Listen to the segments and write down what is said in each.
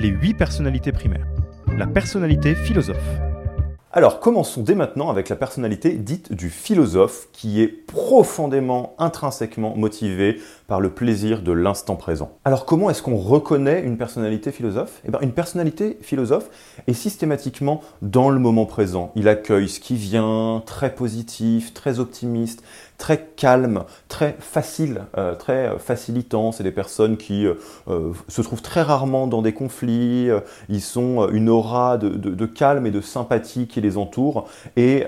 les huit personnalités primaires. La personnalité philosophe. Alors commençons dès maintenant avec la personnalité dite du philosophe qui est profondément, intrinsèquement motivé par le plaisir de l'instant présent. Alors comment est-ce qu'on reconnaît une personnalité philosophe? Eh bien une personnalité philosophe est systématiquement dans le moment présent. Il accueille ce qui vient, très positif, très optimiste, très calme, très facile, euh, très facilitant. C'est des personnes qui euh, euh, se trouvent très rarement dans des conflits. ils sont une aura de, de, calme et de sympathie qui les entoure. Et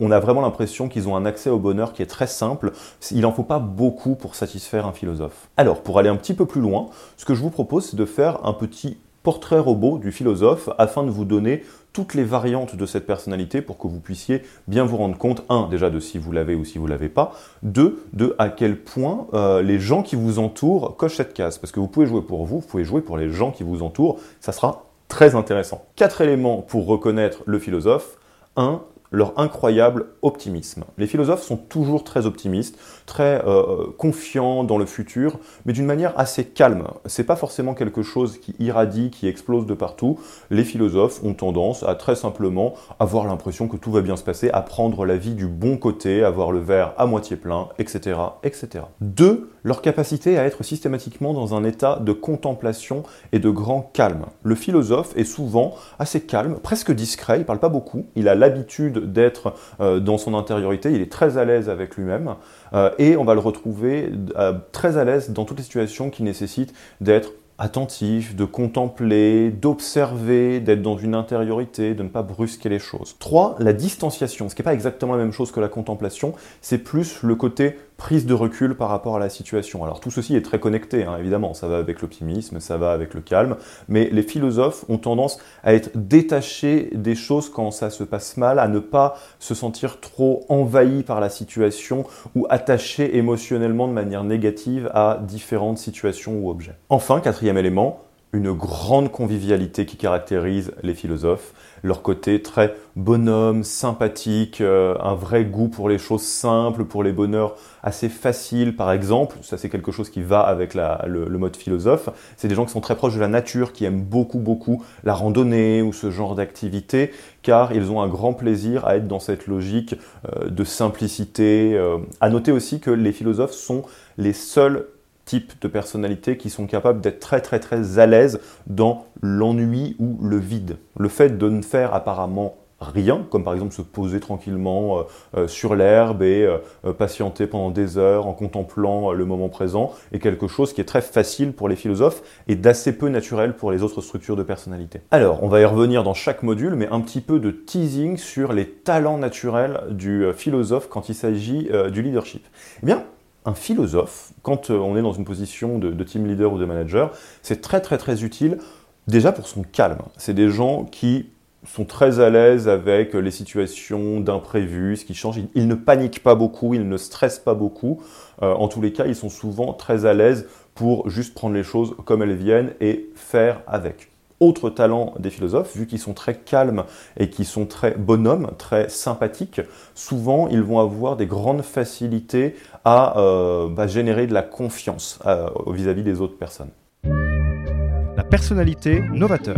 on a vraiment l'impression qu'ils ont un accès au bonheur qui est très simple. Il n'en faut pas beaucoup pour satisfaire philosophe. Alors, pour aller un petit peu plus loin, ce que je vous propose, c'est de faire un petit portrait robot du philosophe afin de vous donner toutes les variantes de cette personnalité pour que vous puissiez bien vous rendre compte, un, déjà de si vous l'avez ou si vous l'avez pas, deux, de à quel point euh, les gens qui vous entourent cochent cette case. Parce que vous pouvez jouer pour vous, vous pouvez jouer pour les gens qui vous entourent, ça sera très intéressant. Quatre éléments pour reconnaître le philosophe. Un, leur incroyable optimisme. Les philosophes sont toujours très optimistes, très euh, confiants dans le futur, mais d'une manière assez calme. C'est pas forcément quelque chose qui irradie, qui explose de partout. Les philosophes ont tendance à très simplement avoir l'impression que tout va bien se passer, à prendre la vie du bon côté, à voir le verre à moitié plein, etc., etc. Deux, leur capacité à être systématiquement dans un état de contemplation et de grand calme. Le philosophe est souvent assez calme, presque discret, il parle pas beaucoup, il a l'habitude d'être euh, dans son intériorité, il est très à l'aise avec lui-même, euh, et on va le retrouver euh, très à l'aise dans toutes les situations qui nécessitent d'être attentif, de contempler, d'observer, d'être dans une intériorité, de ne pas brusquer les choses. 3. La distanciation, ce qui n'est pas exactement la même chose que la contemplation, c'est plus le côté prise de recul par rapport à la situation. Alors tout ceci est très connecté, hein, évidemment, ça va avec l'optimisme, ça va avec le calme, mais les philosophes ont tendance à être détachés des choses quand ça se passe mal, à ne pas se sentir trop envahis par la situation ou attachés émotionnellement de manière négative à différentes situations ou objets. Enfin, quatrième élément, une grande convivialité qui caractérise les philosophes, leur côté très bonhomme, sympathique, euh, un vrai goût pour les choses simples, pour les bonheurs assez faciles par exemple, ça c'est quelque chose qui va avec le, mode philosophe, c'est des gens qui sont très proches de la nature, qui aiment beaucoup beaucoup la randonnée ou ce genre d'activité, car ils ont un grand plaisir à être dans cette logique euh, de simplicité. Euh. À noter aussi que les philosophes sont les seuls types de personnalités qui sont capables d'être très très très à l'aise dans l'ennui ou le vide. Le fait de ne faire apparemment rien, comme par exemple se poser tranquillement euh, euh, sur l'herbe et euh, patienter pendant des heures en contemplant le moment présent, est quelque chose qui est très facile pour les philosophes et d'assez peu naturel pour les autres structures de personnalité. Alors, on va y revenir dans chaque module, mais un petit peu de teasing sur les talents naturels du philosophe quand il s'agit du leadership. Eh bien, un philosophe, quand euh, on est dans une position de, team leader ou de manager, c'est très très très utile déjà pour son calme. C'est des gens qui sont très à l'aise avec les situations d'imprévus, ce qui change. Ils, ne paniquent pas beaucoup, ils ne stressent pas beaucoup. Euh, en tous les cas, ils sont souvent très à l'aise pour juste prendre les choses comme elles viennent et faire avec autre talent des philosophes, vu qu'ils sont très calmes et qu'ils sont très bonhommes, très sympathiques, souvent ils vont avoir des grandes facilités à euh, bah, générer de la confiance euh, vis-à-vis des autres personnes. La personnalité novateur.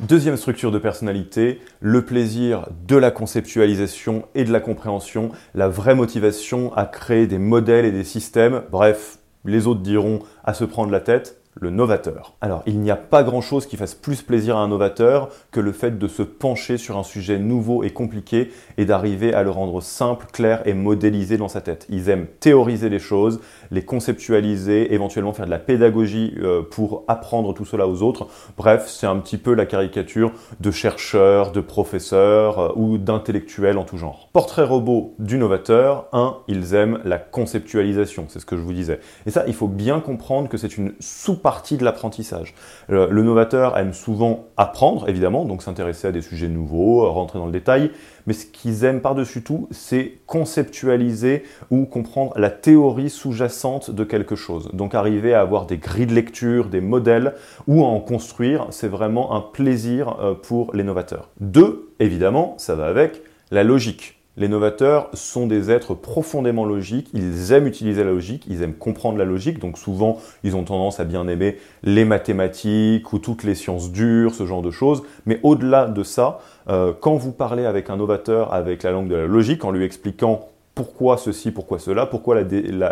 Deuxième structure de personnalité, le plaisir de la conceptualisation et de la compréhension, la vraie motivation à créer des modèles et des systèmes, bref, les autres diront à se prendre la tête, le novateur. Alors, il n'y a pas grand-chose qui fasse plus plaisir à un novateur que le fait de se pencher sur un sujet nouveau et compliqué et d'arriver à le rendre simple, clair et modélisé dans sa tête. Ils aiment théoriser les choses, les conceptualiser, éventuellement faire de la pédagogie euh, pour apprendre tout cela aux autres. Bref, c'est un petit peu la caricature de chercheurs, de professeurs euh, ou d'intellectuels en tout genre. Portrait robot du novateur, 1. Ils aiment la conceptualisation, c'est ce que je vous disais. Et ça, il faut bien comprendre que c'est une sous partie de l'apprentissage. Le, novateur aime souvent apprendre, évidemment, donc s'intéresser à des sujets nouveaux, rentrer dans le détail, mais ce qu'ils aiment par-dessus tout, c'est conceptualiser ou comprendre la théorie sous-jacente de quelque chose. Donc arriver à avoir des grilles de lecture, des modèles, ou à en construire, c'est vraiment un plaisir euh, pour les novateurs. Deux, évidemment, ça va avec la logique. Les novateurs sont des êtres profondément logiques, ils aiment utiliser la logique, ils aiment comprendre la logique, donc souvent ils ont tendance à bien aimer les mathématiques ou toutes les sciences dures, ce genre de choses, mais au-delà de ça, euh, quand vous parlez avec un novateur avec la langue de la logique, en lui expliquant pourquoi ceci, pourquoi cela, pourquoi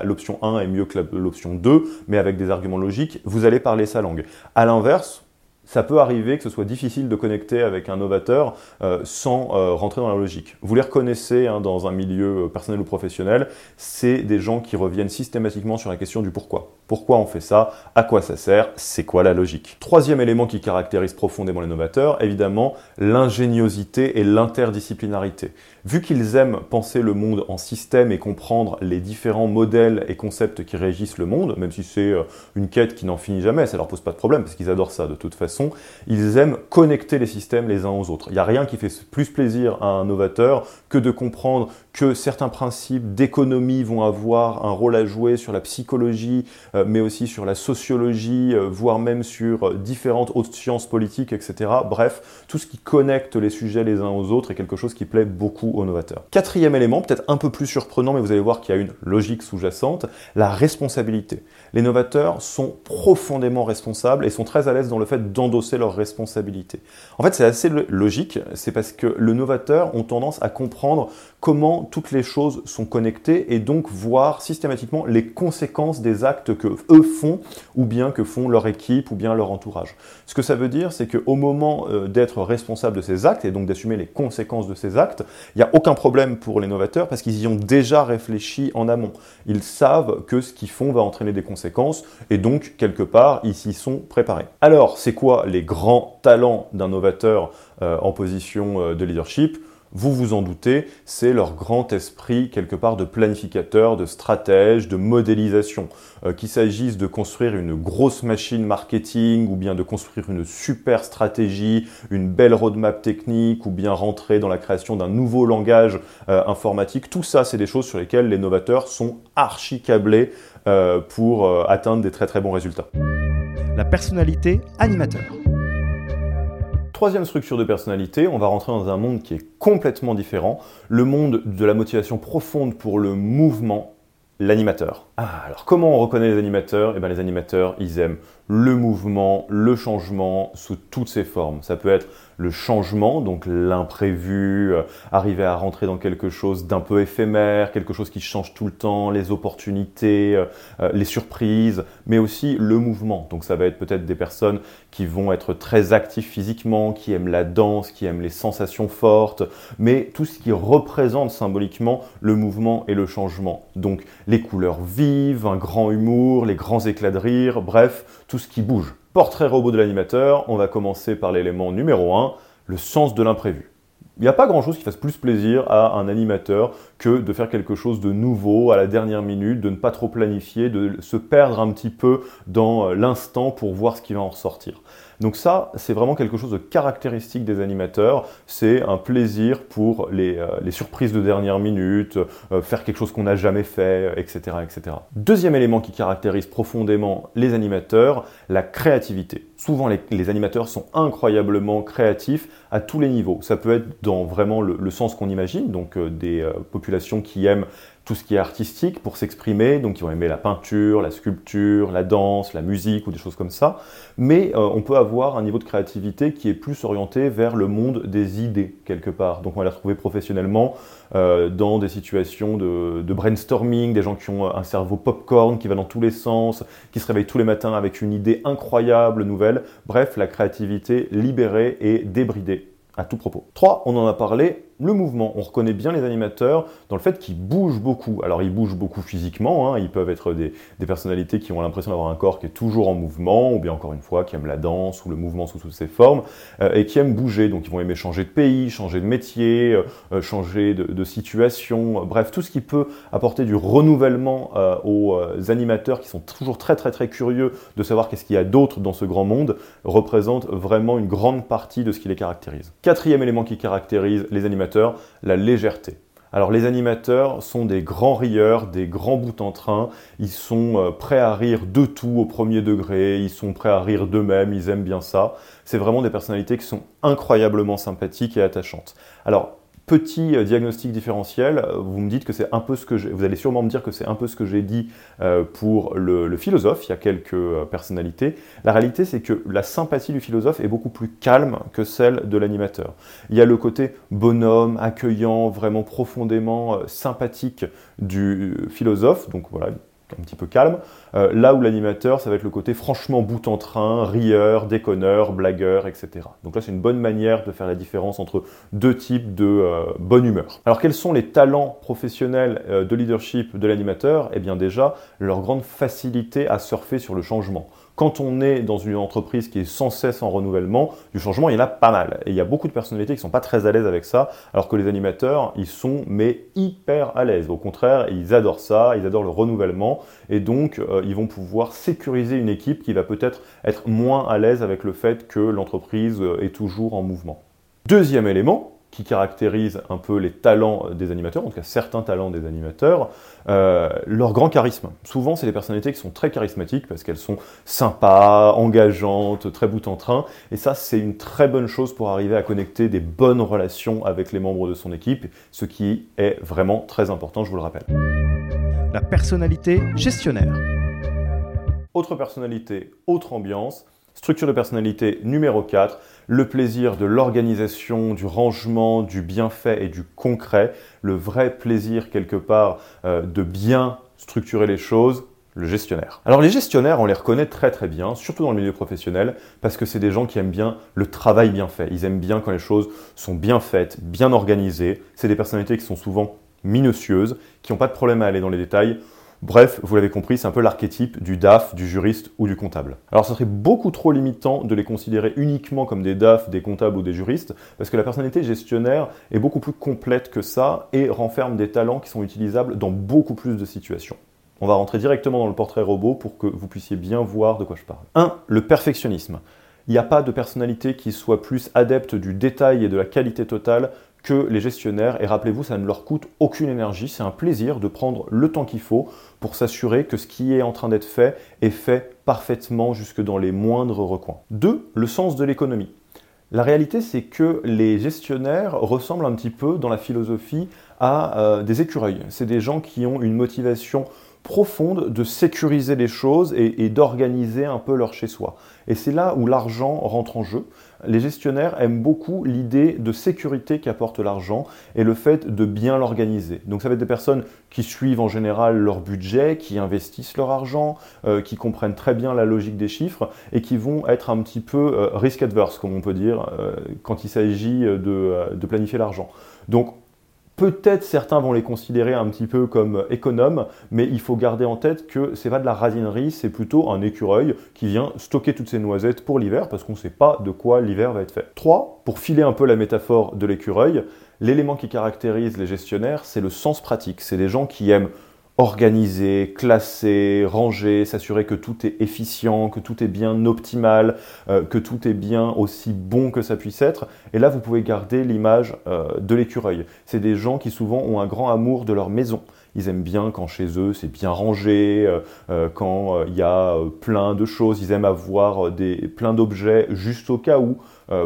l'option 1 est mieux que l'option 2, mais avec des arguments logiques, vous allez parler sa langue. À l'inverse, ça peut arriver que ce soit difficile de connecter avec un novateur euh, sans euh, rentrer dans la logique. Vous les reconnaissez hein, dans un milieu euh, personnel ou professionnel, c'est des gens qui reviennent systématiquement sur la question du pourquoi. Pourquoi on fait ça? À quoi ça sert? C'est quoi la logique? Troisième élément qui caractérise profondément les novateurs, évidemment, l'ingéniosité et l'interdisciplinarité. Vu qu'ils aiment penser le monde en système et comprendre les différents modèles et concepts qui régissent le monde, même si c'est une quête qui n'en finit jamais, ça leur pose pas de problème parce qu'ils adorent ça de toute façon, ils aiment connecter les systèmes les uns aux autres. Il n'y a rien qui fait plus plaisir à un novateur que de comprendre que certains principes d'économie vont avoir un rôle à jouer sur la psychologie, euh, mais aussi sur la sociologie, euh, voire même sur euh, différentes autres sciences politiques, etc. Bref, tout ce qui connecte les sujets les uns aux autres est quelque chose qui plaît beaucoup aux novateurs. Quatrième élément, peut-être un peu plus surprenant, mais vous allez voir qu'il y a une logique sous-jacente, la responsabilité. Les novateurs sont profondément responsables et sont très à l'aise dans le fait d'endosser leurs responsabilités. En fait, c'est assez logique, c'est parce que le novateur ont tendance à comprendre comment toutes les choses sont connectées et donc voir systématiquement les conséquences des actes que eux font ou bien que font leur équipe ou bien leur entourage. Ce que ça veut dire, c'est qu'au moment euh, d'être responsable de ces actes et donc d'assumer les conséquences de ces actes, il n'y a aucun problème pour les novateurs parce qu'ils y ont déjà réfléchi en amont. Ils savent que ce qu'ils font va entraîner des conséquences et donc quelque part ils s'y sont préparés. Alors, c'est quoi les grands talents d'un novateur euh, en position euh, de leadership? Vous vous en doutez, c'est leur grand esprit quelque part de planificateur, de stratège, de modélisation. Euh, qu'il s'agisse de construire une grosse machine marketing ou bien de construire une super stratégie, une belle roadmap technique ou bien rentrer dans la création d'un nouveau langage euh, informatique, tout ça c'est des choses sur lesquelles les novateurs sont archi câblés euh, pour atteindre des très très bons résultats. La personnalité animateur. Troisième structure de personnalité, on va rentrer dans un monde qui est complètement différent, le monde de la motivation profonde pour le mouvement, l'animateur. Ah, alors comment on reconnaît les animateurs? Eh bien les animateurs, ils aiment le mouvement, le changement sous toutes ses formes. Ça peut être le changement, donc l'imprévu, euh, arriver à rentrer dans quelque chose d'un peu éphémère, quelque chose qui change tout le temps, les opportunités, euh, euh, les surprises, mais aussi le mouvement. Donc ça va être peut-être des personnes qui vont être très actifs physiquement, qui aiment la danse, qui aiment les sensations fortes, mais tout ce qui représente symboliquement le mouvement et le changement. Donc les couleurs vives, un grand humour, les grands éclats de rire, bref, tout ce qui bouge. Portrait robot de l'animateur, on va commencer par l'élément numéro 1, le sens de l'imprévu. Il n'y a pas grand-chose qui fasse plus plaisir à un animateur que de faire quelque chose de nouveau à la dernière minute, de ne pas trop planifier, de se perdre un petit peu dans euh, l'instant pour voir ce qui va en ressortir. Donc ça, c'est vraiment quelque chose de caractéristique des animateurs. C'est un plaisir pour les, euh, surprises de dernière minute, euh, faire quelque chose qu'on n'a jamais fait, etc., etc. Deuxième élément qui caractérise profondément les animateurs, la créativité. Souvent, les, animateurs sont incroyablement créatifs à tous les niveaux. Ça peut être dans vraiment le, sens qu'on imagine, donc euh, des populations qui aiment tout ce qui est artistique pour s'exprimer, donc ils vont aimer la peinture, la sculpture, la danse, la musique ou des choses comme ça. Mais euh, on peut avoir un niveau de créativité qui est plus orienté vers le monde des idées quelque part. Donc on va les retrouver professionnellement euh, dans des situations de, brainstorming, des gens qui ont un cerveau popcorn qui va dans tous les sens, qui se réveillent tous les matins avec une idée incroyable, nouvelle. Bref, la créativité libérée et débridée à tout propos. 3. On en a parlé, le mouvement. On reconnaît bien les animateurs dans le fait qu'ils bougent beaucoup. Alors ils bougent beaucoup physiquement, hein. ils peuvent être des, personnalités qui ont l'impression d'avoir un corps qui est toujours en mouvement, ou bien encore une fois qui aiment la danse ou le mouvement sous toutes ses formes, euh, et qui aiment bouger. Donc ils vont aimer changer de pays, changer de métier, euh, euh, changer de, situation, bref, tout ce qui peut apporter du renouvellement aux animateurs qui sont toujours très très très curieux de savoir qu'est-ce qu'il y a d'autre dans ce grand monde, représente vraiment une grande partie de ce qui les caractérise. Quatrième élément qui caractérise les animateurs, la légèreté. Alors les animateurs sont des grands rieurs, des grands bouts en train, ils sont euh, prêts à rire de tout au premier degré, ils sont prêts à rire d'eux-mêmes, ils aiment bien ça. C'est vraiment des personnalités qui sont incroyablement sympathiques et attachantes. Alors Petit euh, diagnostic différentiel, euh, vous me dites que c'est un peu ce que vous allez sûrement me dire que c'est un peu ce que j'ai dit euh, pour le, philosophe, il y a quelques personnalités. La réalité, c'est que la sympathie du philosophe est beaucoup plus calme que celle de l'animateur. Il y a le côté bonhomme, accueillant, vraiment profondément sympathique du philosophe, donc voilà, un petit peu calme. Euh, là où l'animateur, ça va être le côté franchement bout en train, rieur, déconneur, blagueur, etc. Donc là, c'est une bonne manière de faire la différence entre deux types de euh, bonne humeur. Alors, quels sont les talents professionnels euh, de leadership de l'animateur? Eh bien déjà, leur grande facilité à surfer sur le changement quand on est dans une entreprise qui est sans cesse en renouvellement, du changement, il y en a pas mal. Et il y a beaucoup de personnalités qui ne sont pas très à l'aise avec ça, alors que les animateurs, ils sont mais hyper à l'aise. Au contraire, ils adorent ça, ils adorent le renouvellement, et donc euh, ils vont pouvoir sécuriser une équipe qui va peut-être être moins à l'aise avec le fait que l'entreprise euh, est toujours en mouvement. Deuxième élément, qui caractérise un peu les talents des animateurs, en tout cas certains talents des animateurs, euh, leur grand charisme. Souvent, c'est des personnalités qui sont très charismatiques parce qu'elles sont sympas, engageantes, très bout en train. Et ça, c'est une très bonne chose pour arriver à connecter des bonnes relations avec les membres de son équipe, ce qui est vraiment très important, je vous le rappelle. La personnalité gestionnaire. Autre personnalité, autre ambiance. Structure de personnalité numéro 4, le plaisir de l'organisation, du rangement, du bienfait et du concret, le vrai plaisir quelque part euh, de bien structurer les choses, le gestionnaire. Alors les gestionnaires, on les reconnaît très très bien, surtout dans le milieu professionnel, parce que c'est des gens qui aiment bien le travail bien fait. Ils aiment bien quand les choses sont bien faites, bien organisées. C'est des personnalités qui sont souvent minutieuses, qui n'ont pas de problème à aller dans les détails. Bref, vous l'avez compris, c'est un peu l'archétype du DAF, du juriste ou du comptable. Alors ça serait beaucoup trop limitant de les considérer uniquement comme des DAF, des comptables ou des juristes, parce que la personnalité gestionnaire est beaucoup plus complète que ça et renferme des talents qui sont utilisables dans beaucoup plus de situations. On va rentrer directement dans le portrait robot pour que vous puissiez bien voir de quoi je parle. 1. Le perfectionnisme. Il n'y a pas de personnalité qui soit plus adepte du détail et de la qualité totale que les gestionnaires. Et rappelez-vous, ça ne leur coûte aucune énergie. C'est un plaisir de prendre le temps qu'il faut pour s'assurer que ce qui est en train d'être fait est fait parfaitement jusque dans les moindres recoins. 2. Le sens de l'économie. La réalité, c'est que les gestionnaires ressemblent un petit peu dans la philosophie à euh, des écureuils. C'est des gens qui ont une motivation profonde de sécuriser les choses et, d'organiser un peu leur chez-soi. Et c'est là où l'argent rentre en jeu. Les gestionnaires aiment beaucoup l'idée de sécurité qu'apporte l'argent et le fait de bien l'organiser. Donc ça va être des personnes qui suivent en général leur budget, qui investissent leur argent, euh, qui comprennent très bien la logique des chiffres et qui vont être un petit peu euh, risk adverse, comme on peut dire, euh, quand il s'agit de, planifier l'argent. Peut-être certains vont les considérer un petit peu comme économes, mais il faut garder en tête que c'est pas de la radinerie, c'est plutôt un écureuil qui vient stocker toutes ses noisettes pour l'hiver parce qu'on ne sait pas de quoi l'hiver va être fait. 3. Pour filer un peu la métaphore de l'écureuil, l'élément qui caractérise les gestionnaires, c'est le sens pratique. C'est des gens qui aiment organiser, classer, ranger, s'assurer que tout est efficient, que tout est bien optimal, euh, que tout est bien aussi bon que ça puisse être. Et là, vous pouvez garder l'image euh, de l'écureuil. C'est des gens qui souvent ont un grand amour de leur maison. Ils aiment bien quand chez eux c'est bien rangé, euh, quand il y a plein de choses. Ils aiment avoir des, plein d'objets juste au cas où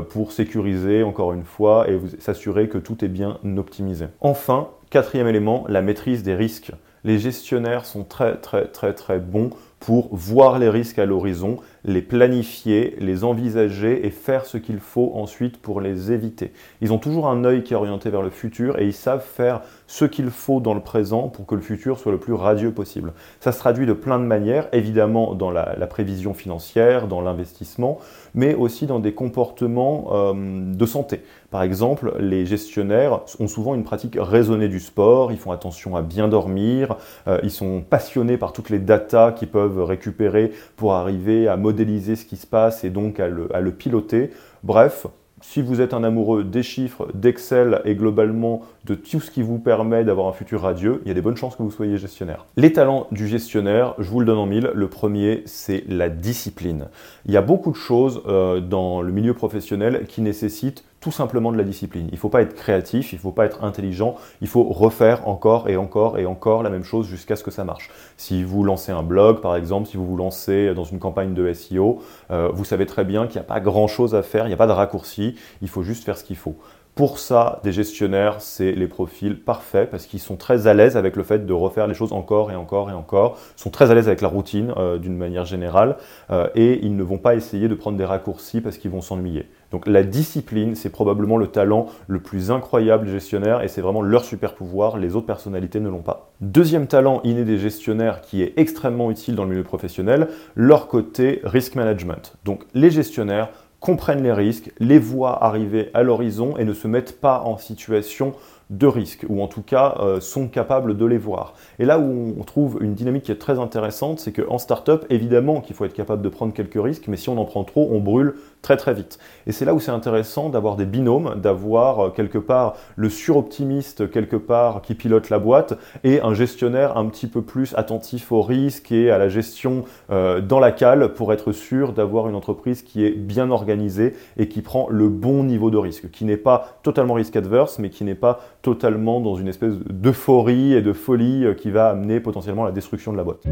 pour sécuriser encore une fois et s'assurer que tout est bien optimisé. Enfin, quatrième élément, la maîtrise des risques les gestionnaires sont très très très très bons pour voir les risques à l'horizon, les planifier, les envisager et faire ce qu'il faut ensuite pour les éviter. Ils ont toujours un œil qui est orienté vers le futur et ils savent faire ce qu'il faut dans le présent pour que le futur soit le plus radieux possible. Ça se traduit de plein de manières, évidemment dans la, prévision financière, dans l'investissement, mais aussi dans des comportements euh, de santé. Par exemple, les gestionnaires ont souvent une pratique raisonnée du sport, ils font attention à bien dormir, euh, ils sont passionnés par toutes les datas qu'ils peuvent récupérer pour arriver à modéliser ce qui se passe et donc à le, à le piloter. Bref, si vous êtes un amoureux des chiffres, d'Excel et globalement de tout ce qui vous permet d'avoir un futur radieux, il y a des bonnes chances que vous soyez gestionnaire. Les talents du gestionnaire, je vous le donne en mille. Le premier, c'est la discipline. Il y a beaucoup de choses euh, dans le milieu professionnel qui nécessitent tout simplement de la discipline. Il ne faut pas être créatif, il ne faut pas être intelligent, il faut refaire encore et encore et encore la même chose jusqu'à ce que ça marche. Si vous lancez un blog, par exemple, si vous vous lancez dans une campagne de SEO, euh, vous savez très bien qu'il n'y a pas grand-chose à faire, il n'y a pas de raccourci, il faut juste faire ce qu'il faut. Pour ça, des gestionnaires, c'est les profils parfaits parce qu'ils sont très à l'aise avec le fait de refaire les choses encore et encore et encore, sont très à l'aise avec la routine euh, d'une manière générale euh, et ils ne vont pas essayer de prendre des raccourcis parce qu'ils vont s'ennuyer. Donc la discipline, c'est probablement le talent le plus incroyable des gestionnaires et c'est vraiment leur super pouvoir, les autres personnalités ne l'ont pas. Deuxième talent inné des gestionnaires qui est extrêmement utile dans le milieu professionnel, leur côté risk management. Donc les gestionnaires comprennent les risques, les voient arriver à l'horizon et ne se mettent pas en situation de risque, ou en tout cas euh, sont capables de les voir. Et là où on trouve une dynamique qui est très intéressante, c'est qu'en startup, évidemment qu'il faut être capable de prendre quelques risques, mais si on en prend trop, on brûle très très vite. Et c'est là où c'est intéressant d'avoir des binômes, d'avoir euh, quelque part le suroptimiste quelque part qui pilote la boîte et un gestionnaire un petit peu plus attentif aux risques et à la gestion euh, dans la cale pour être sûr d'avoir une entreprise qui est bien organisée et qui prend le bon niveau de risque, qui n'est pas totalement risque adverse, mais qui n'est pas totalement dans une espèce d'euphorie et de folie euh, qui va amener potentiellement à la destruction de la boîte.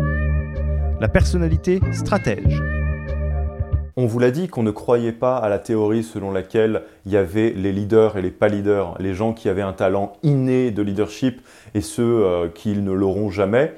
La personnalité stratège. On vous l'a dit qu'on ne croyait pas à la théorie selon laquelle il y avait les leaders et les pas leaders, les gens qui avaient un talent inné de leadership et ceux euh, qui ne l'auront jamais.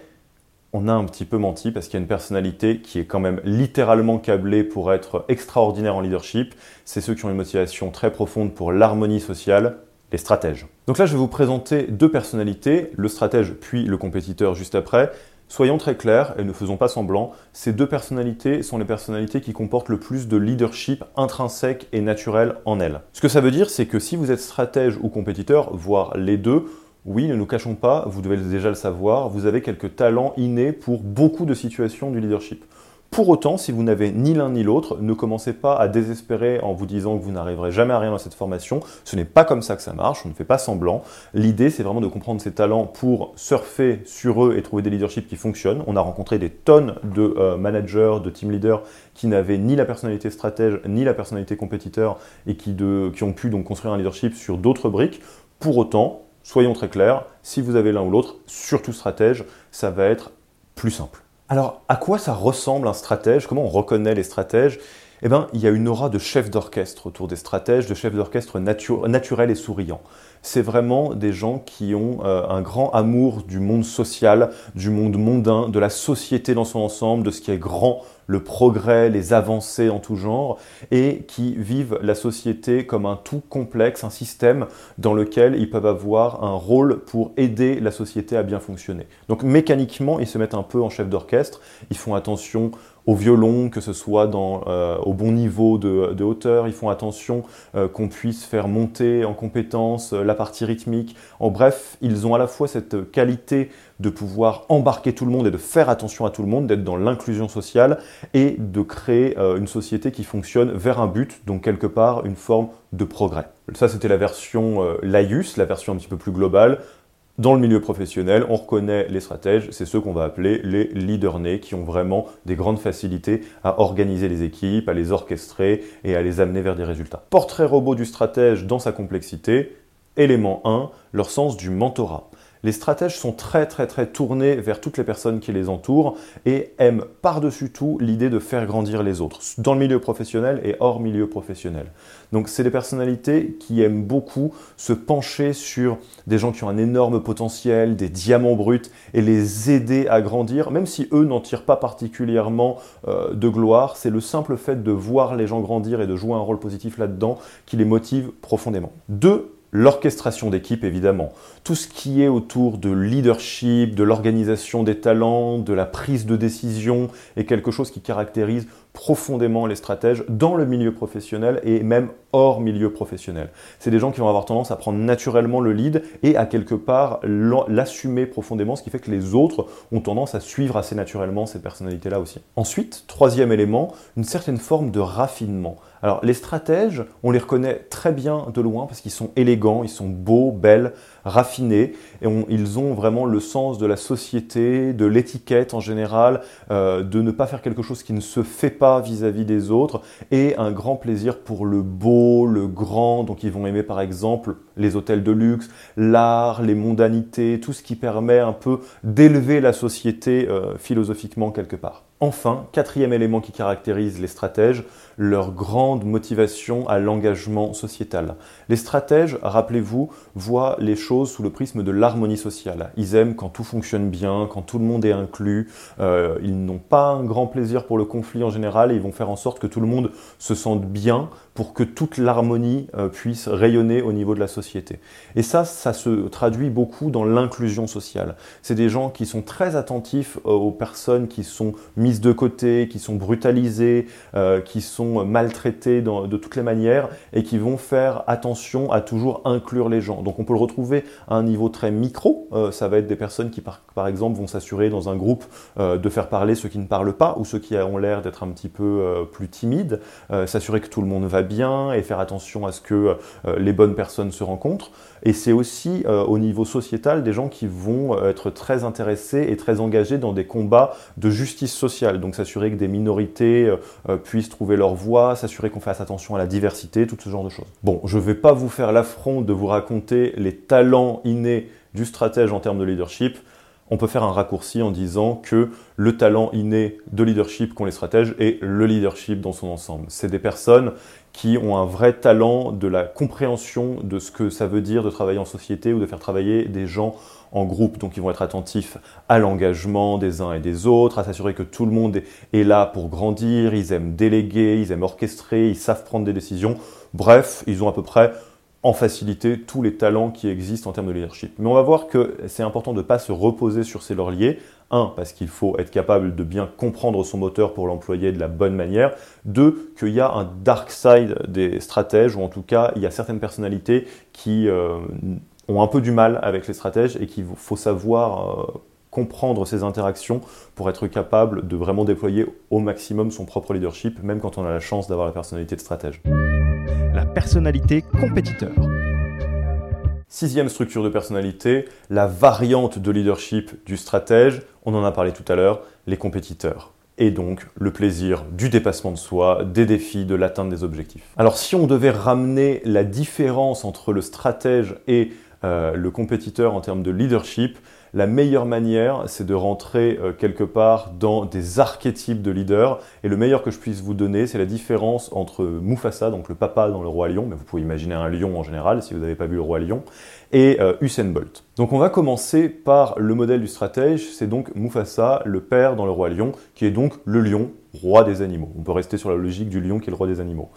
On a un petit peu menti parce qu'il y a une personnalité qui est quand même littéralement câblée pour être extraordinaire en leadership. C'est ceux qui ont une motivation très profonde pour l'harmonie sociale, stratèges. Donc là, je vais vous présenter deux personnalités, le stratège puis le compétiteur juste après. Soyons très clairs et ne faisons pas semblant, ces deux personnalités sont les personnalités qui comportent le plus de leadership intrinsèque et naturel en elles. Ce que ça veut dire, c'est que si vous êtes stratège ou compétiteur, voire les deux, oui, ne nous cachons pas, vous devez déjà le savoir, vous avez quelques talents innés pour beaucoup de situations du leadership. Pour autant, si vous n'avez ni l'un ni l'autre, ne commencez pas à désespérer en vous disant que vous n'arriverez jamais à rien dans cette formation. Ce n'est pas comme ça que ça marche, on ne fait pas semblant. L'idée, c'est vraiment de comprendre ces talents pour surfer sur eux et trouver des leaderships qui fonctionnent. On a rencontré des tonnes de euh, managers, de team leaders qui n'avaient ni la personnalité stratège ni la personnalité compétiteur et qui, qui ont pu donc construire un leadership sur d'autres briques. Pour autant, soyons très clairs, si vous avez l'un ou l'autre, surtout stratège, ça va être plus simple. Alors, à quoi ça ressemble un stratège? Comment on reconnaît les stratèges? Eh bien, il y a une aura de chef d'orchestre autour des stratèges, de chef d'orchestre naturel et souriant c'est vraiment des gens qui ont euh, un grand amour du monde social, du monde mondain, de la société dans son ensemble, de ce qui est grand, le progrès, les avancées en tout genre, et qui vivent la société comme un tout complexe, un système dans lequel ils peuvent avoir un rôle pour aider la société à bien fonctionner. Donc mécaniquement, ils se mettent un peu en chef d'orchestre, ils font attention au violon, que ce soit euh, au bon niveau de, hauteur. Ils font attention euh, qu'on puisse faire monter en compétence euh, la partie rythmique. En bref, ils ont à la fois cette qualité de pouvoir embarquer tout le monde et de faire attention à tout le monde, d'être dans l'inclusion sociale et de créer une société qui fonctionne vers un but, donc quelque part une forme de progrès. Ça, c'était la version Laïus, la version un petit peu plus globale. Dans le milieu professionnel, on reconnaît les stratèges, c'est ceux qu'on va appeler les leaders nés, qui ont vraiment des grandes facilités à organiser les équipes, à les orchestrer et à les amener vers des résultats. Portrait robot du stratège dans sa complexité, élément 1, leur sens du mentorat. Les stratèges sont très très très tournés vers toutes les personnes qui les entourent et aiment par-dessus tout l'idée de faire grandir les autres, dans le milieu professionnel et hors milieu professionnel. Donc c'est des personnalités qui aiment beaucoup se pencher sur des gens qui ont un énorme potentiel, des diamants bruts, et les aider à grandir, même si eux n'en tirent pas particulièrement euh, de gloire, c'est le simple fait de voir les gens grandir et de jouer un rôle positif là-dedans qui les motive profondément. Deux, L'orchestration d'équipe, évidemment. Tout ce qui est autour de leadership, de l'organisation des talents, de la prise de décision, est quelque chose qui caractérise profondément les stratèges dans le milieu professionnel et même hors milieu professionnel. C'est des gens qui vont avoir tendance à prendre naturellement le lead et à quelque part l'assumer profondément, ce qui fait que les autres ont tendance à suivre assez naturellement ces personnalités-là aussi. Ensuite, troisième élément, une certaine forme de raffinement. Alors les stratèges, on les reconnaît très bien de loin parce qu'ils sont élégants, ils sont beaux, belles, raffinés, et ils ont vraiment le sens de la société, de l'étiquette en général, euh, de ne pas faire quelque chose qui ne se fait pas vis-à-vis des autres, et un grand plaisir pour le beau, le grand, donc ils vont aimer par exemple les hôtels de luxe, l'art, les mondanités, tout ce qui permet un peu d'élever la société euh, philosophiquement quelque part. Enfin, quatrième élément qui caractérise les stratèges, leur grande motivation à l'engagement sociétal. Les stratèges, rappelez-vous, voient les choses sous le prisme de l'harmonie sociale. Ils aiment quand tout fonctionne bien, quand tout le monde est inclus. Euh, ils n'ont pas un grand plaisir pour le conflit en général et ils vont faire en sorte que tout le monde se sente bien pour que toute l'harmonie euh, puisse rayonner au niveau de la société. Et ça, ça se traduit beaucoup dans l'inclusion sociale. C'est des gens qui sont très attentifs euh, aux personnes qui sont mises de côté, qui sont brutalisées, qui sont maltraitées de toutes les manières et qui vont faire attention à toujours inclure les gens. Donc on peut le retrouver à un niveau très micro. ça va être des personnes qui, par, exemple, vont s'assurer dans un groupe de faire parler ceux qui ne parlent pas ou ceux qui ont l'air d'être un petit peu plus timides, s'assurer que tout le monde va bien et faire attention à ce que euh, les bonnes personnes se rencontrent. Et c'est aussi euh, au niveau sociétal des gens qui vont euh, être très intéressés et très engagés dans des combats de justice sociale. Donc s'assurer que des minorités puissent trouver leur voix, s'assurer qu'on fasse attention à la diversité, tout ce genre de choses. Bon, je ne vais pas vous faire l'affront de vous raconter les talents innés du stratège en termes de leadership on peut faire un raccourci en disant que le talent inné de leadership qu'ont les stratèges est le leadership dans son ensemble. C'est des personnes qui ont un vrai talent de la compréhension de ce que ça veut dire de travailler en société ou de faire travailler des gens en groupe. Donc ils vont être attentifs à l'engagement des uns et des autres, à s'assurer que tout le monde est là pour grandir, ils aiment déléguer, ils aiment orchestrer, ils savent prendre des décisions. Bref, ils ont à peu près en faciliter tous les talents qui existent en termes de leadership. Mais on va voir que c'est important de ne pas se reposer sur ses lauriers. Un, parce qu'il faut être capable de bien comprendre son moteur pour l'employer de la bonne manière. Deux, qu'il y a un dark side des stratèges, ou en tout cas, il y a certaines personnalités qui euh, ont un peu du mal avec les stratèges et qu'il faut savoir euh, comprendre ces interactions pour être capable de vraiment déployer au maximum son propre leadership, même quand on a la chance d'avoir la personnalité de stratège la personnalité compétiteur. Sixième structure de personnalité, la variante de leadership du stratège, on en a parlé tout à l'heure, les compétiteurs. Et donc le plaisir du dépassement de soi, des défis, de l'atteinte des objectifs. Alors si on devait ramener la différence entre le stratège et euh, le compétiteur en termes de leadership, la meilleure manière, c'est de rentrer euh, quelque part dans des archétypes de leaders. Et le meilleur que je puisse vous donner, c'est la différence entre Mufasa, donc le papa dans le roi lion, mais vous pouvez imaginer un lion en général si vous n'avez pas vu le roi lion, et euh, Usain Bolt. Donc on va commencer par le modèle du stratège, c'est donc Mufasa, le père dans le roi lion, qui est donc le lion, roi des animaux. On peut rester sur la logique du lion qui est le roi des animaux.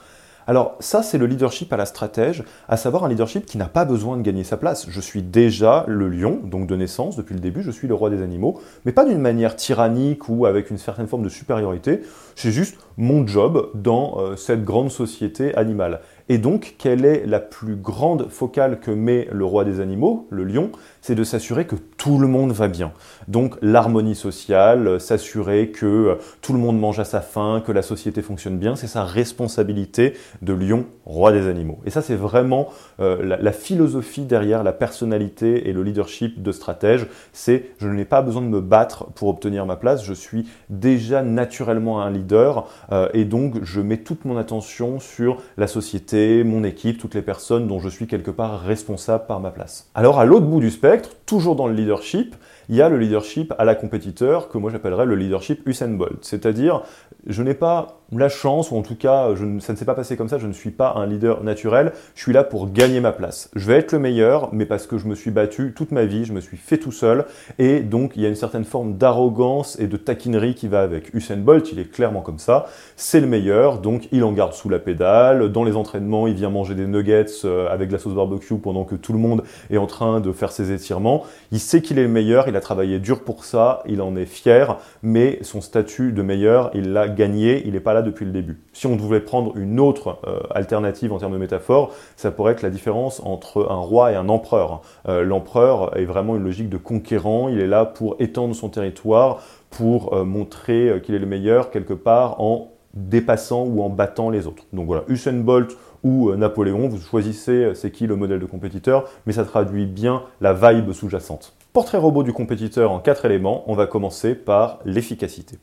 Alors ça, c'est le leadership à la stratège, à savoir un leadership qui n'a pas besoin de gagner sa place. Je suis déjà le lion, donc de naissance, depuis le début, je suis le roi des animaux, mais pas d'une manière tyrannique ou avec une certaine forme de supériorité. C'est juste mon job dans euh, cette grande société animale. Et donc, quelle est la plus grande focale que met le roi des animaux, le lion? C'est de s'assurer que tout le monde va bien. Donc, l'harmonie sociale, euh, s'assurer que euh, tout le monde mange à sa faim, que la société fonctionne bien, c'est sa responsabilité de lion, roi des animaux. Et ça, c'est vraiment euh, la, philosophie derrière la personnalité et le leadership de stratège. C'est je n'ai pas besoin de me battre pour obtenir ma place, je suis déjà naturellement un leader et donc je mets toute mon attention sur la société mon équipe, toutes les personnes dont je suis quelque part responsable par ma place. Alors à l'autre bout du spectre, toujours dans le leadership, il y a le leadership à la compétiteur que moi j'appellerais le leadership Usain Bolt. C'est-à-dire, je n'ai pas la chance, ou en tout cas, je ça ne s'est pas passé comme ça, je ne suis pas un leader naturel, je suis là pour gagner ma place. Je vais être le meilleur, mais parce que je me suis battu toute ma vie, je me suis fait tout seul, et donc il y a une certaine forme d'arrogance et de taquinerie qui va avec. Usain Bolt, il est clairement comme ça, c'est le meilleur, donc il en garde sous la pédale, dans les entraînements, il vient manger des nuggets euh, avec de la sauce barbecue pendant que tout le monde est en train de faire ses étirements. Il sait qu'il est le meilleur, il a travaillé dur pour ça, il en est fier, mais son statut de meilleur, il l'a gagné, il n'est pas là depuis le début. Si on voulait prendre une autre euh, alternative en termes de métaphore, ça pourrait être la différence entre un roi et un empereur. Euh, l'empereur est vraiment une logique de conquérant, il est là pour étendre son territoire, pour euh, montrer qu'il est le meilleur quelque part en dépassant ou en battant les autres. Donc voilà, Usain Bolt ou Napoléon, vous choisissez c'est qui le modèle de compétiteur, mais ça traduit bien la vibe sous-jacente. Portrait robot du compétiteur en quatre éléments, on va commencer par l'efficacité.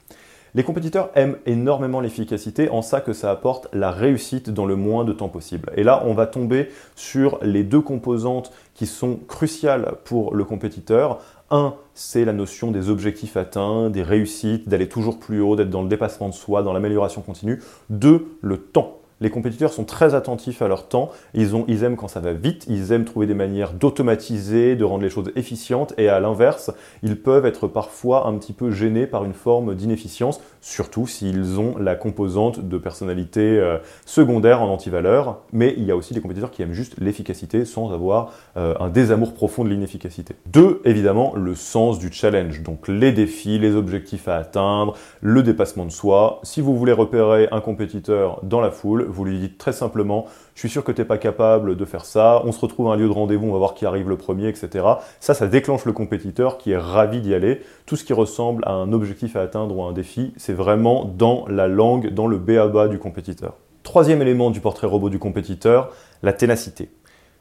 Les compétiteurs aiment énormément l'efficacité en ça que ça apporte la réussite dans le moins de temps possible. Et là, on va tomber sur les deux composantes qui sont cruciales pour le compétiteur. Un, c'est la notion des objectifs atteints, des réussites, d'aller toujours plus haut, d'être dans le dépassement de soi, dans l'amélioration continue. Deux, le temps. Les compétiteurs sont très attentifs à leur temps, ils, aiment quand ça va vite, ils aiment trouver des manières d'automatiser, de rendre les choses efficientes, et à l'inverse, ils peuvent être parfois un petit peu gênés par une forme d'inefficience, surtout s'ils ont la composante de personnalité euh, secondaire en antivaleur, mais il y a aussi des compétiteurs qui aiment juste l'efficacité sans avoir euh, un désamour profond de l'inefficacité. Deux, évidemment, le sens du challenge, donc les défis, les objectifs à atteindre, le dépassement de soi. Si vous voulez repérer un compétiteur dans la foule, vous lui dites très simplement je suis sûr que tu n'es pas capable de faire ça, on se retrouve à un lieu de rendez-vous, on va voir qui arrive le premier, etc. Ça, ça déclenche le compétiteur qui est ravi d'y aller. Tout ce qui ressemble à un objectif à atteindre ou à un défi, c'est vraiment dans la langue, dans le béaba du compétiteur. Troisième élément du portrait robot du compétiteur, la ténacité.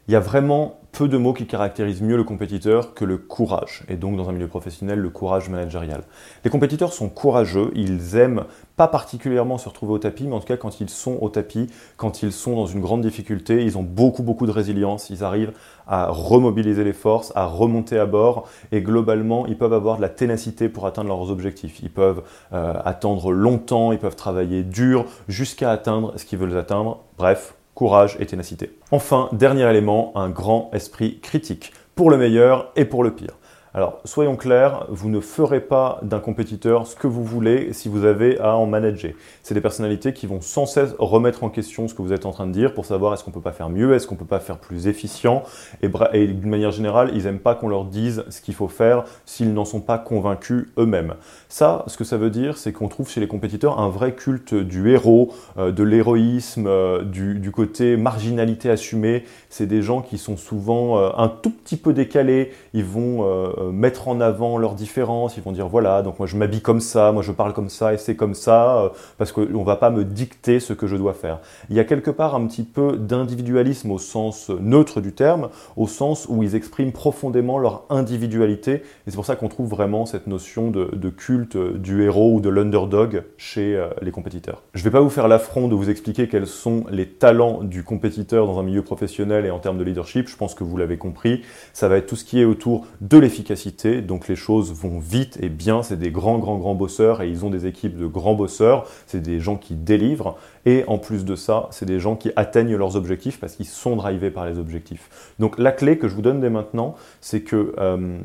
Il y a vraiment peu de mots qui caractérisent mieux le compétiteur que le courage, et donc dans un milieu professionnel, le courage managérial. Les compétiteurs sont courageux, ils aiment pas particulièrement se retrouver au tapis, mais en tout cas quand ils sont au tapis, quand ils sont dans une grande difficulté, ils ont beaucoup beaucoup de résilience, ils arrivent à remobiliser les forces, à remonter à bord, et globalement ils peuvent avoir de la ténacité pour atteindre leurs objectifs. Ils peuvent euh, attendre longtemps, ils peuvent travailler dur jusqu'à atteindre ce qu'ils veulent atteindre. Bref, courage et ténacité. Enfin, dernier élément, un grand esprit critique, pour le meilleur et pour le pire. Alors, soyons clairs, vous ne ferez pas d'un compétiteur ce que vous voulez si vous avez à en manager. C'est des personnalités qui vont sans cesse remettre en question ce que vous êtes en train de dire pour savoir est-ce qu'on peut pas faire mieux, est-ce qu'on peut pas faire plus efficient. Et, d'une manière générale, ils n'aiment pas qu'on leur dise ce qu'il faut faire s'ils n'en sont pas convaincus eux-mêmes. Ça, ce que ça veut dire, c'est qu'on trouve chez les compétiteurs un vrai culte du héros, euh, de l'héroïsme, euh, du, côté marginalité assumée. C'est des gens qui sont souvent euh, un tout petit peu décalés. Ils vont mettre en avant leurs différences, ils vont dire voilà, donc moi je m'habille comme ça, moi je parle comme ça et c'est comme ça, euh, parce qu'on ne va pas me dicter ce que je dois faire. Il y a quelque part un petit peu d'individualisme au sens neutre du terme, au sens où ils expriment profondément leur individualité, et c'est pour ça qu'on trouve vraiment cette notion de, culte du héros ou de l'underdog chez euh, les compétiteurs. Je ne vais pas vous faire l'affront de vous expliquer quels sont les talents du compétiteur dans un milieu professionnel et en termes de leadership, je pense que vous l'avez compris, ça va être tout ce qui est autour de l'efficacité donc les choses vont vite et bien, c'est des grands, grands, grands bosseurs, et ils ont des équipes de grands bosseurs, c'est des gens qui délivrent, et en plus de ça, c'est des gens qui atteignent leurs objectifs parce qu'ils sont drivés par les objectifs. Donc la clé que je vous donne dès maintenant, c'est que... Euh,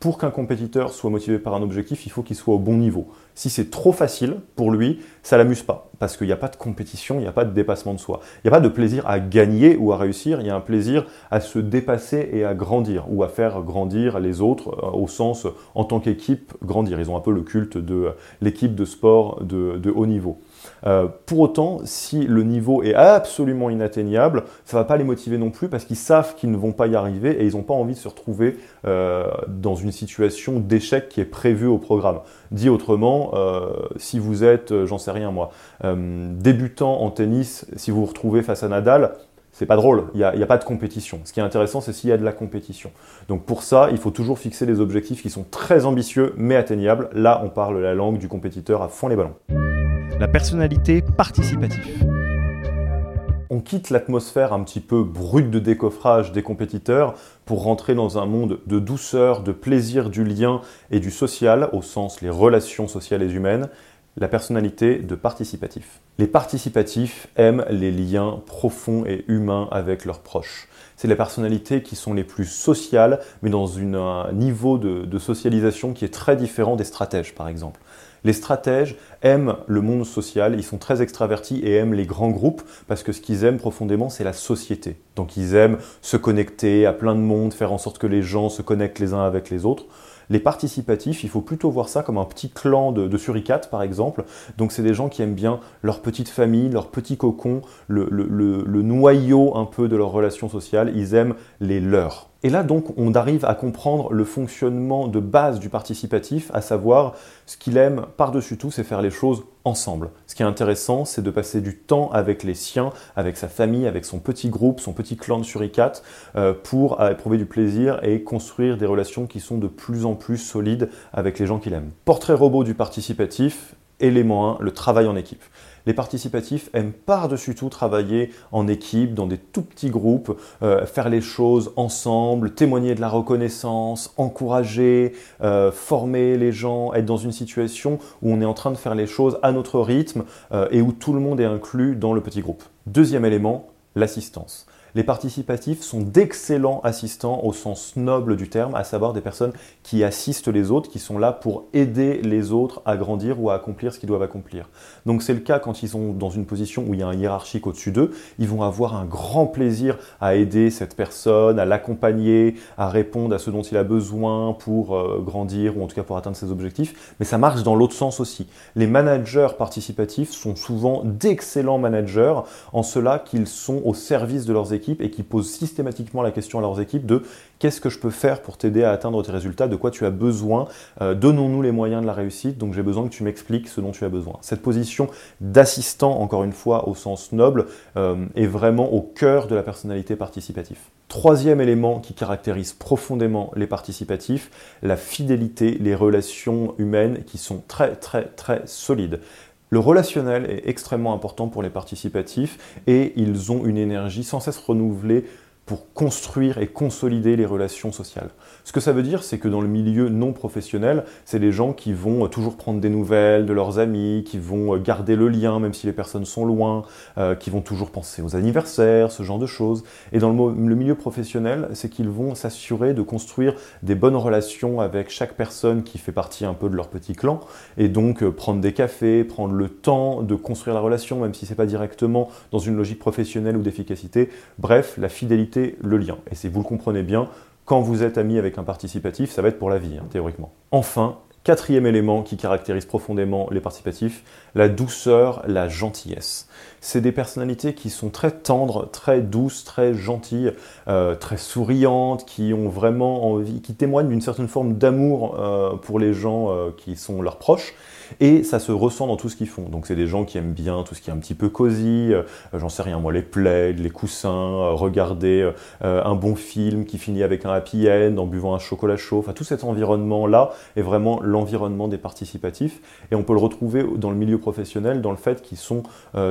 pour qu'un compétiteur soit motivé par un objectif, il faut qu'il soit au bon niveau. Si c'est trop facile pour lui, ça l'amuse pas, parce qu'il n'y a pas de compétition, il n'y a pas de dépassement de soi. Il n'y a pas de plaisir à gagner ou à réussir, il y a un plaisir à se dépasser et à grandir, ou à faire grandir les autres, euh, au sens, en tant qu'équipe, grandir. Ils ont un peu le culte de l'équipe de sport de, de haut niveau. Euh, pour autant, si le niveau est absolument inatteignable, ça ne va pas les motiver non plus parce qu'ils savent qu'ils ne vont pas y arriver et ils n'ont pas envie de se retrouver euh, dans une situation d'échec qui est prévue au programme. Dit autrement, euh, si vous êtes, j'en sais rien moi, débutant en tennis, si vous vous retrouvez face à Nadal, c'est pas drôle, il n'y a, a, pas de compétition. Ce qui est intéressant, c'est s'il y a de la compétition. Donc pour ça, il faut toujours fixer des objectifs qui sont très ambitieux mais atteignables. Là, on parle la langue du compétiteur à fond les ballons la personnalité participative. On quitte l'atmosphère un petit peu brute de décoffrage des compétiteurs pour rentrer dans un monde de douceur, de plaisir du lien et du social, au sens les relations sociales et humaines, la personnalité de participatif. Les participatifs aiment les liens profonds et humains avec leurs proches. C'est les personnalités qui sont les plus sociales, mais dans un niveau de, de socialisation qui est très différent des stratèges, par exemple. Les stratèges aiment le monde social, ils sont très extravertis et aiment les grands groupes parce que ce qu'ils aiment profondément, c'est la société. Donc ils aiment se connecter à plein de monde, faire en sorte que les gens se connectent les uns avec les autres. Les participatifs, il faut plutôt voir ça comme un petit clan de, suricates, par exemple. Donc, c'est des gens qui aiment bien leur petite famille, leur petit cocon, le, le noyau un peu de leur relation sociale. Ils aiment les leurs. Et là, donc, on arrive à comprendre le fonctionnement de base du participatif, à savoir ce qu'il aime par-dessus tout, c'est faire les choses ensemble. Ce qui est intéressant, c'est de passer du temps avec les siens, avec sa famille, avec son petit groupe, son petit clan de suricates, euh, pour éprouver du plaisir et construire des relations qui sont de plus en plus solides avec les gens qu'il aime. Portrait robot du participatif, élément 1, le travail en équipe. Les participatifs aiment par-dessus tout travailler en équipe, dans des tout petits groupes, euh, faire les choses ensemble, témoigner de la reconnaissance, encourager, euh, former les gens, être dans une situation où on est en train de faire les choses à notre rythme euh, et où tout le monde est inclus dans le petit groupe. Deuxième élément, l'assistance. Les participatifs sont d'excellents assistants au sens noble du terme, à savoir des personnes qui assistent les autres, qui sont là pour aider les autres à grandir ou à accomplir ce qu'ils doivent accomplir. Donc c'est le cas quand ils sont dans une position où il y a un hiérarchique au-dessus d'eux, ils vont avoir un grand plaisir à aider cette personne, à l'accompagner, à répondre à ce dont il a besoin pour euh, grandir ou en tout cas pour atteindre ses objectifs, mais ça marche dans l'autre sens aussi. Les managers participatifs sont souvent d'excellents managers en cela qu'ils sont au service de leurs équipes et qui posent systématiquement la question à leurs équipes de qu'est-ce que je peux faire pour t'aider à atteindre tes résultats, de quoi tu as besoin, euh, donnons-nous les moyens de la réussite, donc j'ai besoin que tu m'expliques ce dont tu as besoin. Cette position d'assistant, encore une fois, au sens noble, euh, est vraiment au cœur de la personnalité participative. Troisième élément qui caractérise profondément les participatifs, la fidélité, les relations humaines qui sont très très très solides. Le relationnel est extrêmement important pour les participatifs et ils ont une énergie sans cesse renouvelée pour construire et consolider les relations sociales. Ce que ça veut dire, c'est que dans le milieu non professionnel, c'est des gens qui vont toujours prendre des nouvelles de leurs amis, qui vont garder le lien même si les personnes sont loin, euh, qui vont toujours penser aux anniversaires, ce genre de choses. Et dans le, milieu professionnel, c'est qu'ils vont s'assurer de construire des bonnes relations avec chaque personne qui fait partie un peu de leur petit clan, et donc euh, prendre des cafés, prendre le temps de construire la relation, même si c'est pas directement dans une logique professionnelle ou d'efficacité. Bref, la fidélité le lien. Et si vous le comprenez bien, quand vous êtes ami avec un participatif, ça va être pour la vie, hein, théoriquement. Enfin, quatrième élément qui caractérise profondément les participatifs, la douceur, la gentillesse. C'est des personnalités qui sont très tendres, très douces, très gentilles, euh, très souriantes, qui ont vraiment envie, qui témoignent d'une certaine forme d'amour euh, pour les gens euh, qui sont leurs proches et ça se ressent dans tout ce qu'ils font. Donc c'est des gens qui aiment bien tout ce qui est un petit peu cosy, j'en sais rien moi, les plaids, les coussins, regarder un bon film qui finit avec un happy end en buvant un chocolat chaud, enfin tout cet environnement-là est vraiment l'environnement des participatifs et on peut le retrouver dans le milieu professionnel dans le fait qu'ils sont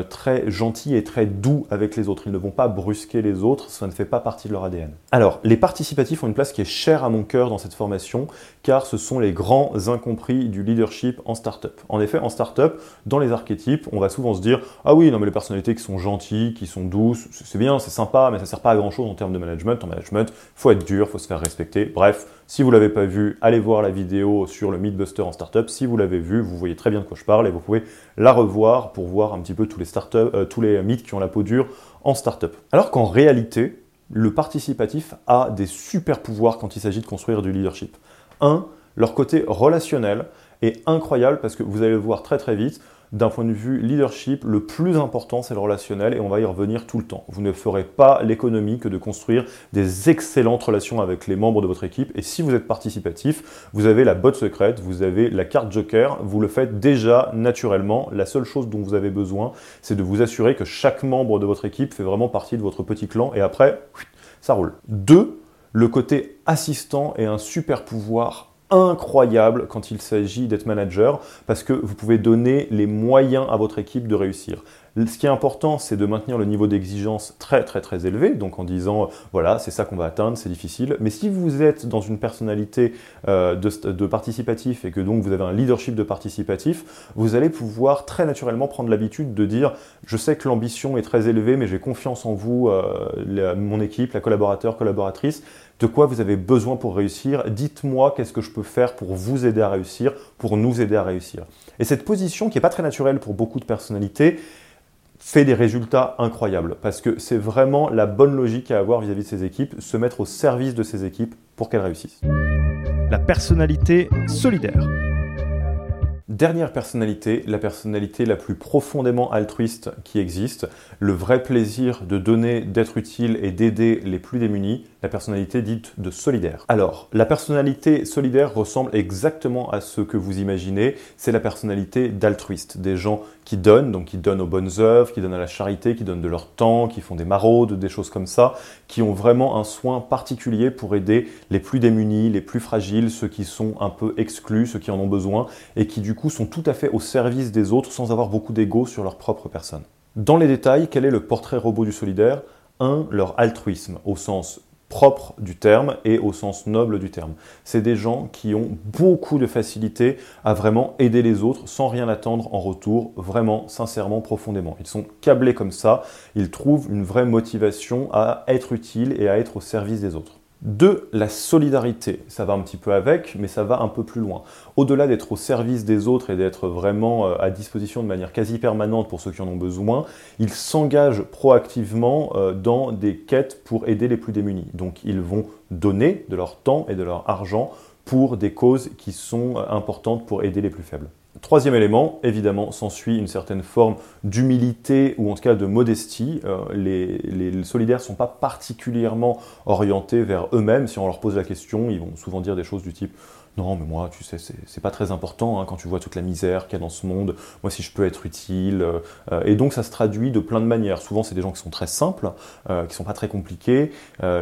très gentils et très doux avec les autres. Ils ne vont pas brusquer les autres, ça ne fait pas partie de leur ADN. Alors, les participatifs ont une place qui est chère à mon cœur dans cette formation car ce sont les grands incompris du leadership en startup. En effet, en startup, dans les archétypes, on va souvent se dire Ah oui, non, mais les personnalités qui sont gentilles, qui sont douces, c'est bien, c'est sympa, mais ça ne sert pas à grand chose en termes de management. En management, faut être dur, faut se faire respecter. Bref, si vous ne l'avez pas vu, allez voir la vidéo sur le Mythbuster en startup. Si vous l'avez vu, vous voyez très bien de quoi je parle et vous pouvez la revoir pour voir un petit peu tous les, euh, tous les mythes qui ont la peau dure en startup. Alors qu'en réalité, le participatif a des super pouvoirs quand il s'agit de construire du leadership. Un, leur côté relationnel, est incroyable parce que vous allez le voir très très vite. D'un point de vue leadership, le plus important, c'est le relationnel et on va y revenir tout le temps. Vous ne ferez pas l'économie que de construire des excellentes relations avec les membres de votre équipe. Et si vous êtes participatif, vous avez la botte secrète, vous avez la carte joker, vous le faites déjà naturellement. La seule chose dont vous avez besoin, c'est de vous assurer que chaque membre de votre équipe fait vraiment partie de votre petit clan et après, ça roule. Deux, le côté assistant est un super pouvoir incroyable quand il s'agit d'être manager parce que vous pouvez donner les moyens à votre équipe de réussir. Ce qui est important, c'est de maintenir le niveau d'exigence très très très élevé, donc en disant voilà, c'est ça qu'on va atteindre, c'est difficile. Mais si vous êtes dans une personnalité euh, de, de, participatif et que donc vous avez un leadership de participatif, vous allez pouvoir très naturellement prendre l'habitude de dire je sais que l'ambition est très élevée, mais j'ai confiance en vous, euh, mon équipe, la collaborateur, collaboratrice, de quoi vous avez besoin pour réussir? Dites-moi qu'est-ce que je peux faire pour vous aider à réussir, pour nous aider à réussir. Et cette position qui n'est pas très naturelle pour beaucoup de personnalités, fait des résultats incroyables parce que c'est vraiment la bonne logique à avoir vis-à-vis de ses équipes, se mettre au service de ses équipes pour qu'elles réussissent. La personnalité solidaire. Dernière personnalité, la personnalité la plus profondément altruiste qui existe, le vrai plaisir de donner, d'être utile et d'aider les plus démunis, la personnalité dite de solidaire. Alors, la personnalité solidaire ressemble exactement à ce que vous imaginez, c'est la personnalité d'altruiste, des gens qui donnent, donc qui donnent aux bonnes œuvres, qui donnent à la charité, qui donnent de leur temps, qui font des maraudes, des choses comme ça, qui ont vraiment un soin particulier pour aider les plus démunis, les plus fragiles, ceux qui sont un peu exclus, ceux qui en ont besoin, et qui du coup sont tout à fait au service des autres sans avoir beaucoup d'ego sur leur propre personne. Dans les détails, quel est le portrait robot du solidaire? 1. Leur altruisme, au sens propre du terme et au sens noble du terme. C'est des gens qui ont beaucoup de facilité à vraiment aider les autres sans rien attendre en retour, vraiment, sincèrement, profondément. Ils sont câblés comme ça, ils trouvent une vraie motivation à être utiles et à être au service des autres. Deux, la solidarité. Ça va un petit peu avec, mais ça va un peu plus loin. Au-delà d'être au service des autres et d'être vraiment euh, à disposition de manière quasi permanente pour ceux qui en ont besoin, ils s'engagent proactivement euh, dans des quêtes pour aider les plus démunis. Donc ils vont donner de leur temps et de leur argent pour des causes qui sont euh, importantes pour aider les plus faibles. Troisième élément, évidemment, s'ensuit une certaine forme d'humilité ou en tout cas de modestie. Euh, les, solidaires ne sont pas particulièrement orientés vers eux-mêmes. Si on leur pose la question, ils vont souvent dire des choses du type non, mais moi, tu sais, c'est pas très important hein, quand tu vois toute la misère qu'il y a dans ce monde. Moi, si je peux être utile. Euh, et donc, ça se traduit de plein de manières. Souvent, c'est des gens qui sont très simples, euh, qui sont pas très compliqués,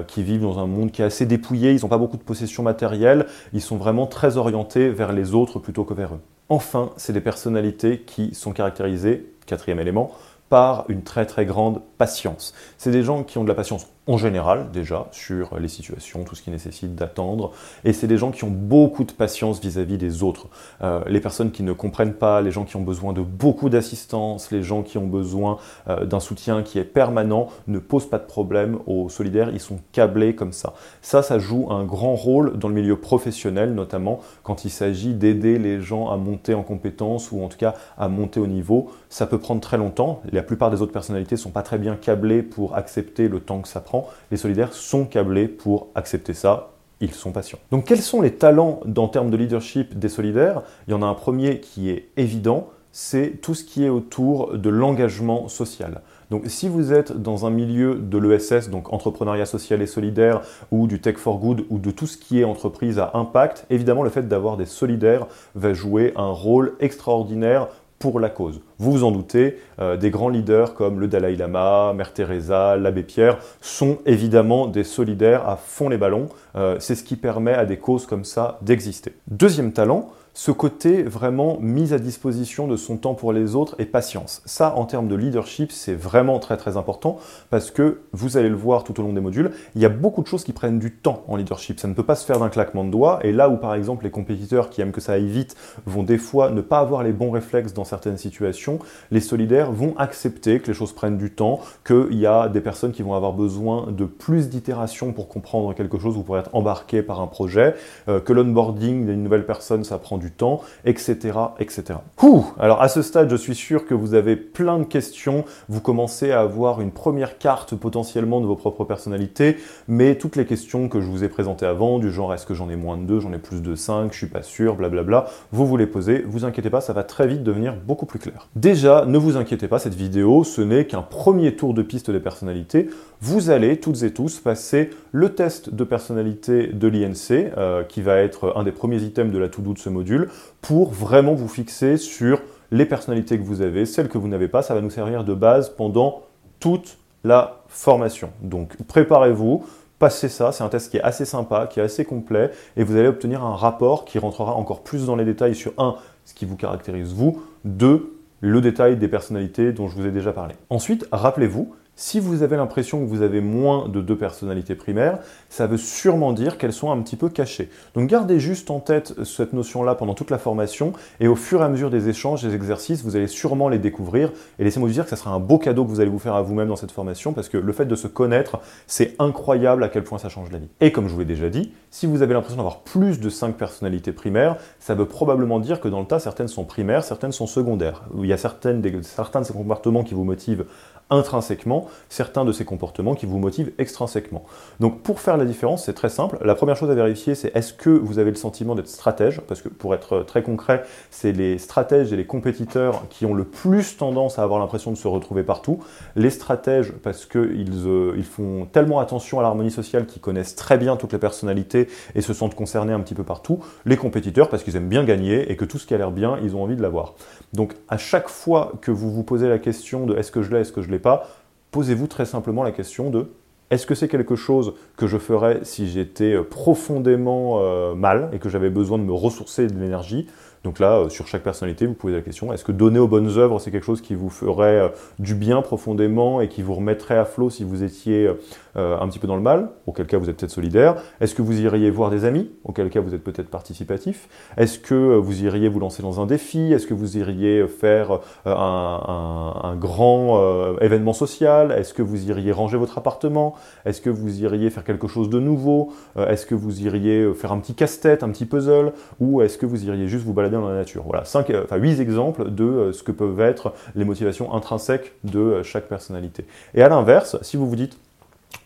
qui vivent dans un monde qui est assez dépouillé. Ils n'ont pas beaucoup de possessions matérielles. Ils sont vraiment très orientés vers les autres plutôt que vers eux. Enfin, c'est des personnalités qui sont caractérisées, quatrième élément, par une très très grande patience. C'est des gens qui ont de la patience en général déjà sur les situations, tout ce qui nécessite d'attendre, et c'est des gens qui ont beaucoup de patience vis-à-vis des autres. Euh, les personnes qui ne comprennent pas, les gens qui ont besoin de beaucoup d'assistance, les gens qui ont besoin euh, d'un soutien qui est permanent, ne posent pas de problème aux solidaires, ils sont câblés comme ça. Ça, ça joue un grand rôle dans le milieu professionnel, notamment quand il s'agit d'aider les gens à monter en compétences ou en tout cas à monter au niveau. Ça peut prendre très longtemps, la plupart des autres personnalités sont pas très bien câblées pour accepter le temps que ça prend les solidaires sont câblés pour accepter ça. Ils sont patients. Donc quels sont les talents en termes de leadership des solidaires? Il y en a un premier qui est évident, c'est tout ce qui est autour de l'engagement social. Donc si vous êtes dans un milieu de l'ESS, donc entrepreneuriat social et solidaire, ou du tech for good, ou de tout ce qui est entreprise à impact, évidemment le fait d'avoir des solidaires va jouer un rôle extraordinaire pour la cause. Vous vous en doutez, euh, des grands leaders comme le Dalai Lama, Mère Teresa, l'abbé Pierre sont évidemment des solidaires à fond les ballons. Euh, c'est ce qui permet à des causes comme ça d'exister. Deuxième talent, ce côté vraiment mise à disposition de son temps pour les autres et patience. Ça, en termes de leadership, c'est vraiment très très important parce que vous allez le voir tout au long des modules, il y a beaucoup de choses qui prennent du temps en leadership. Ça ne peut pas se faire d'un claquement de doigts. Et là où par exemple les compétiteurs qui aiment que ça aille vite vont des fois ne pas avoir les bons réflexes dans certaines situations, les solidaires vont accepter que les choses prennent du temps, qu'il y a des personnes qui vont avoir besoin de plus d'itérations pour comprendre quelque chose ou pour être embarquées par un projet, euh, que l'onboarding d'une nouvelle personne, ça prend du temps, etc. etc. Ouh Alors à ce stade, je suis sûr que vous avez plein de questions, vous commencez à avoir une première carte potentiellement de vos propres personnalités, mais toutes les questions que je vous ai présentées avant, du genre est-ce que j'en ai moins de deux, j'en ai plus de cinq, je suis pas sûr, blablabla, vous vous les posez, vous inquiétez pas, ça va très vite devenir beaucoup plus clair. Déjà, ne vous inquiétez pas, cette vidéo, ce n'est qu'un premier tour de piste des personnalités. Vous allez toutes et tous passer le test de personnalité de l'INC, euh, qui va être un des premiers items de la to-do de ce module, pour vraiment vous fixer sur les personnalités que vous avez, celles que vous n'avez pas. Ça va nous servir de base pendant toute la formation. Donc préparez-vous, passez ça. C'est un test qui est assez sympa, qui est assez complet, et vous allez obtenir un rapport qui rentrera encore plus dans les détails sur un, ce qui vous caractérise vous, deux, le détail des personnalités dont je vous ai déjà parlé. Ensuite, rappelez-vous, si vous avez l'impression que vous avez moins de deux personnalités primaires, ça veut sûrement dire qu'elles sont un petit peu cachées. Donc gardez juste en tête cette notion-là pendant toute la formation et au fur et à mesure des échanges, des exercices, vous allez sûrement les découvrir et laissez-moi vous dire que ça sera un beau cadeau que vous allez vous faire à vous-même dans cette formation parce que le fait de se connaître, c'est incroyable à quel point ça change la vie. Et comme je vous l'ai déjà dit, si vous avez l'impression d'avoir plus de cinq personnalités primaires, ça veut probablement dire que dans le tas, certaines sont primaires, certaines sont secondaires. Il y a certaines certains de ces comportements qui vous motivent intrinsèquement certains de ces comportements qui vous motivent extrinsèquement. Donc pour faire la différence, c'est très simple. La première chose à vérifier, c'est est-ce que vous avez le sentiment d'être stratège? Parce que pour être très concret, c'est les stratèges et les compétiteurs qui ont le plus tendance à avoir l'impression de se retrouver partout. Les stratèges parce qu'ils euh, font tellement attention à l'harmonie sociale qu'ils connaissent très bien toutes les personnalités et se sentent concernés un petit peu partout. Les compétiteurs parce qu'ils aiment bien gagner et que tout ce qui a l'air bien, ils ont envie de l'avoir. Donc à chaque fois que vous vous posez la question de est-ce que je l'ai, est-ce que je l'ai pas, posez-vous très simplement la question de est-ce que c'est quelque chose que je ferais si j'étais profondément euh, mal et que j'avais besoin de me ressourcer de l'énergie? Donc là, sur chaque personnalité, vous posez la question, est-ce que donner aux bonnes œuvres, c'est quelque chose qui vous ferait du bien profondément et qui vous remettrait à flot si vous étiez un petit peu dans le mal, auquel cas vous êtes peut-être solidaire. Est-ce que vous iriez voir des amis, auquel cas vous êtes peut-être participatif? Est-ce que vous iriez vous lancer dans un défi? Est-ce que vous iriez faire un, grand événement social? Est-ce que vous iriez ranger votre appartement? Est-ce que vous iriez faire quelque chose de nouveau? Est-ce que vous iriez faire un petit casse-tête, un petit puzzle? Ou est-ce que vous iriez juste vous balader dans la nature? Voilà, cinq, enfin, 8 exemples de ce que peuvent être les motivations intrinsèques de chaque personnalité. Et à l'inverse, si vous vous dites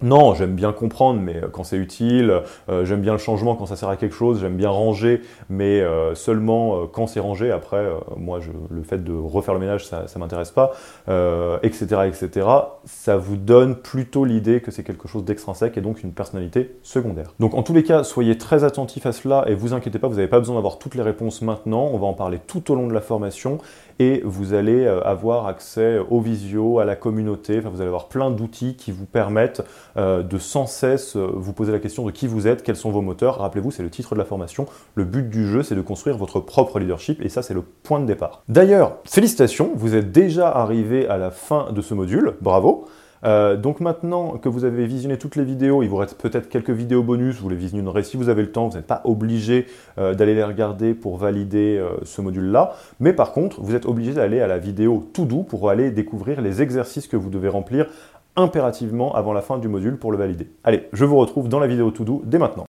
non, j'aime bien comprendre, mais euh, quand c'est utile, euh, j'aime bien le changement quand ça sert à quelque chose, j'aime bien ranger, mais euh, seulement quand c'est rangé. Après, moi, je, le fait de refaire le ménage, ça, ça m'intéresse pas, etc., etc. Ça vous donne plutôt l'idée que c'est quelque chose d'extrinsèque et donc une personnalité secondaire. Donc, en tous les cas, soyez très attentifs à cela et vous inquiétez pas, vous n'avez pas besoin d'avoir toutes les réponses maintenant. On va en parler tout au long de la formation et vous allez avoir accès aux visio, à la communauté. Vous allez avoir plein d'outils qui vous permettent euh, de sans cesse euh, vous poser la question de qui vous êtes, quels sont vos moteurs. Rappelez-vous, c'est le titre de la formation. Le but du jeu, c'est de construire votre propre leadership et ça, c'est le point de départ. D'ailleurs, félicitations, vous êtes déjà arrivé à la fin de ce module. Bravo. Euh, donc maintenant que vous avez visionné toutes les vidéos, il vous reste peut-être quelques vidéos bonus, vous les visionnerez si vous avez le temps, vous n'êtes pas obligé d'aller les regarder pour valider ce module-là, mais par contre, vous êtes obligé d'aller à la vidéo tout doux pour aller découvrir les exercices que vous devez remplir impérativement avant la fin du module pour le valider. Allez, je vous retrouve dans la vidéo to do dès maintenant.